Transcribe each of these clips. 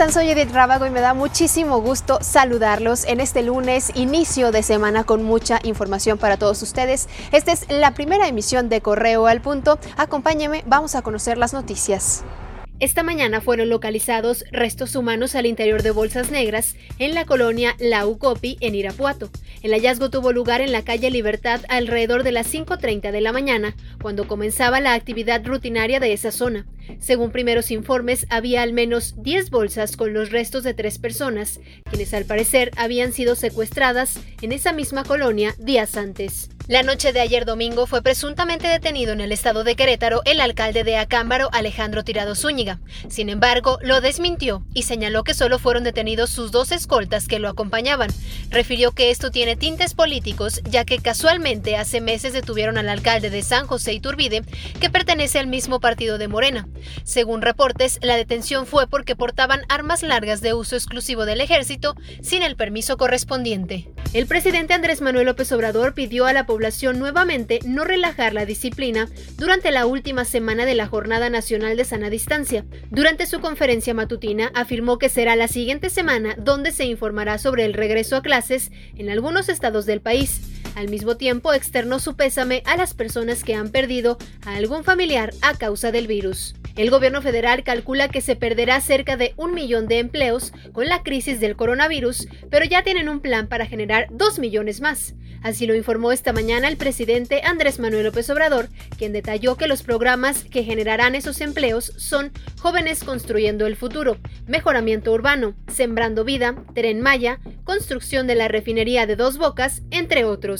están? Soy Edith Rábago y me da muchísimo gusto saludarlos en este lunes, inicio de semana con mucha información para todos ustedes. Esta es la primera emisión de Correo al Punto. Acompáñeme, vamos a conocer las noticias. Esta mañana fueron localizados restos humanos al interior de bolsas negras en la colonia La Ucopi, en Irapuato. El hallazgo tuvo lugar en la calle Libertad alrededor de las 5.30 de la mañana, cuando comenzaba la actividad rutinaria de esa zona. Según primeros informes, había al menos 10 bolsas con los restos de tres personas, quienes al parecer habían sido secuestradas en esa misma colonia días antes. La noche de ayer domingo fue presuntamente detenido en el estado de Querétaro el alcalde de Acámbaro, Alejandro Tirado Zúñiga. Sin embargo, lo desmintió y señaló que solo fueron detenidos sus dos escoltas que lo acompañaban. Refirió que esto tiene tintes políticos, ya que casualmente hace meses detuvieron al alcalde de San José Iturbide, que pertenece al mismo partido de Morena. Según reportes, la detención fue porque portaban armas largas de uso exclusivo del ejército sin el permiso correspondiente. El presidente Andrés Manuel López Obrador pidió a la población nuevamente no relajar la disciplina durante la última semana de la Jornada Nacional de Sana Distancia. Durante su conferencia matutina afirmó que será la siguiente semana donde se informará sobre el regreso a clases en algunos estados del país. Al mismo tiempo, externó su pésame a las personas que han perdido a algún familiar a causa del virus. El gobierno federal calcula que se perderá cerca de un millón de empleos con la crisis del coronavirus, pero ya tienen un plan para generar dos millones más. Así lo informó esta mañana el presidente Andrés Manuel López Obrador, quien detalló que los programas que generarán esos empleos son Jóvenes Construyendo el Futuro, Mejoramiento Urbano, Sembrando Vida, Tren Maya, Construcción de la Refinería de Dos Bocas, entre otros.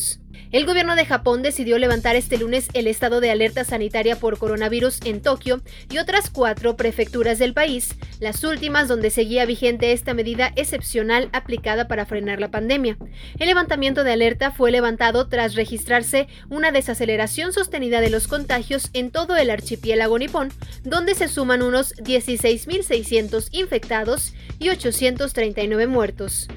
El gobierno de Japón decidió levantar este lunes el estado de alerta sanitaria por coronavirus en Tokio y otras cuatro prefecturas del país, las últimas donde seguía vigente esta medida excepcional aplicada para frenar la pandemia. El levantamiento de alerta fue levantado tras registrarse una desaceleración sostenida de los contagios en todo el archipiélago nipón, donde se suman unos 16.600 infectados y 839 muertos.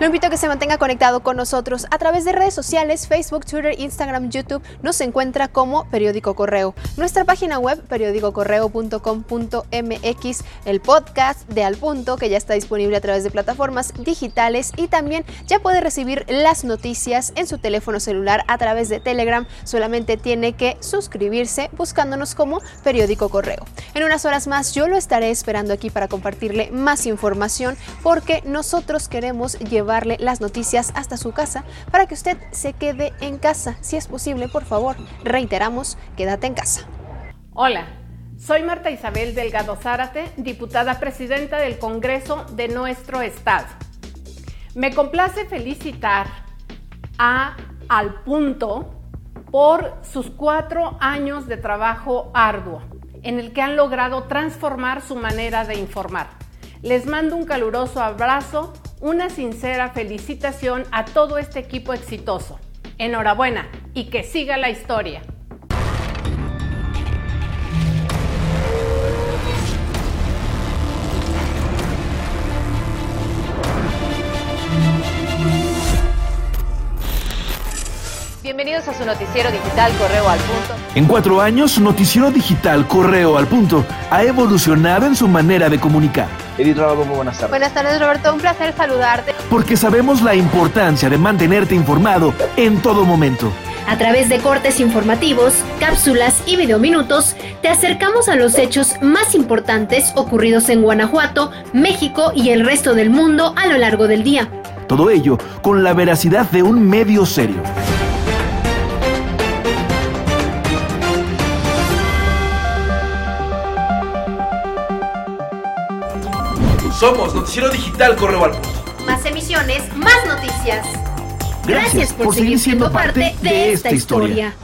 Lo invito a que se mantenga conectado con nosotros a través de redes sociales, Facebook, Twitter, Instagram, YouTube. Nos encuentra como Periódico Correo. Nuestra página web, periódicocorreo.com.mx, el podcast de Al Punto, que ya está disponible a través de plataformas digitales y también ya puede recibir las noticias en su teléfono celular a través de Telegram. Solamente tiene que suscribirse buscándonos como Periódico Correo. En unas horas más yo lo estaré esperando aquí para compartirle más información porque nosotros queremos llevar las noticias hasta su casa para que usted se quede en casa. Si es posible, por favor, reiteramos, quédate en casa. Hola, soy Marta Isabel Delgado Zárate, diputada presidenta del Congreso de nuestro estado. Me complace felicitar a Al Punto por sus cuatro años de trabajo arduo, en el que han logrado transformar su manera de informar. Les mando un caluroso abrazo una sincera felicitación a todo este equipo exitoso. Enhorabuena y que siga la historia. Bienvenidos a su noticiero digital Correo al Punto. En cuatro años, su noticiero digital Correo al Punto ha evolucionado en su manera de comunicar. Edith Rábago, muy buenas tardes. Buenas tardes, Roberto. Un placer saludarte. Porque sabemos la importancia de mantenerte informado en todo momento. A través de cortes informativos, cápsulas y videominutos, te acercamos a los hechos más importantes ocurridos en Guanajuato, México y el resto del mundo a lo largo del día. Todo ello con la veracidad de un medio serio. Somos Noticiero Digital Correo al Más emisiones, más noticias. Gracias, por, seguir siendo parte de esta historia.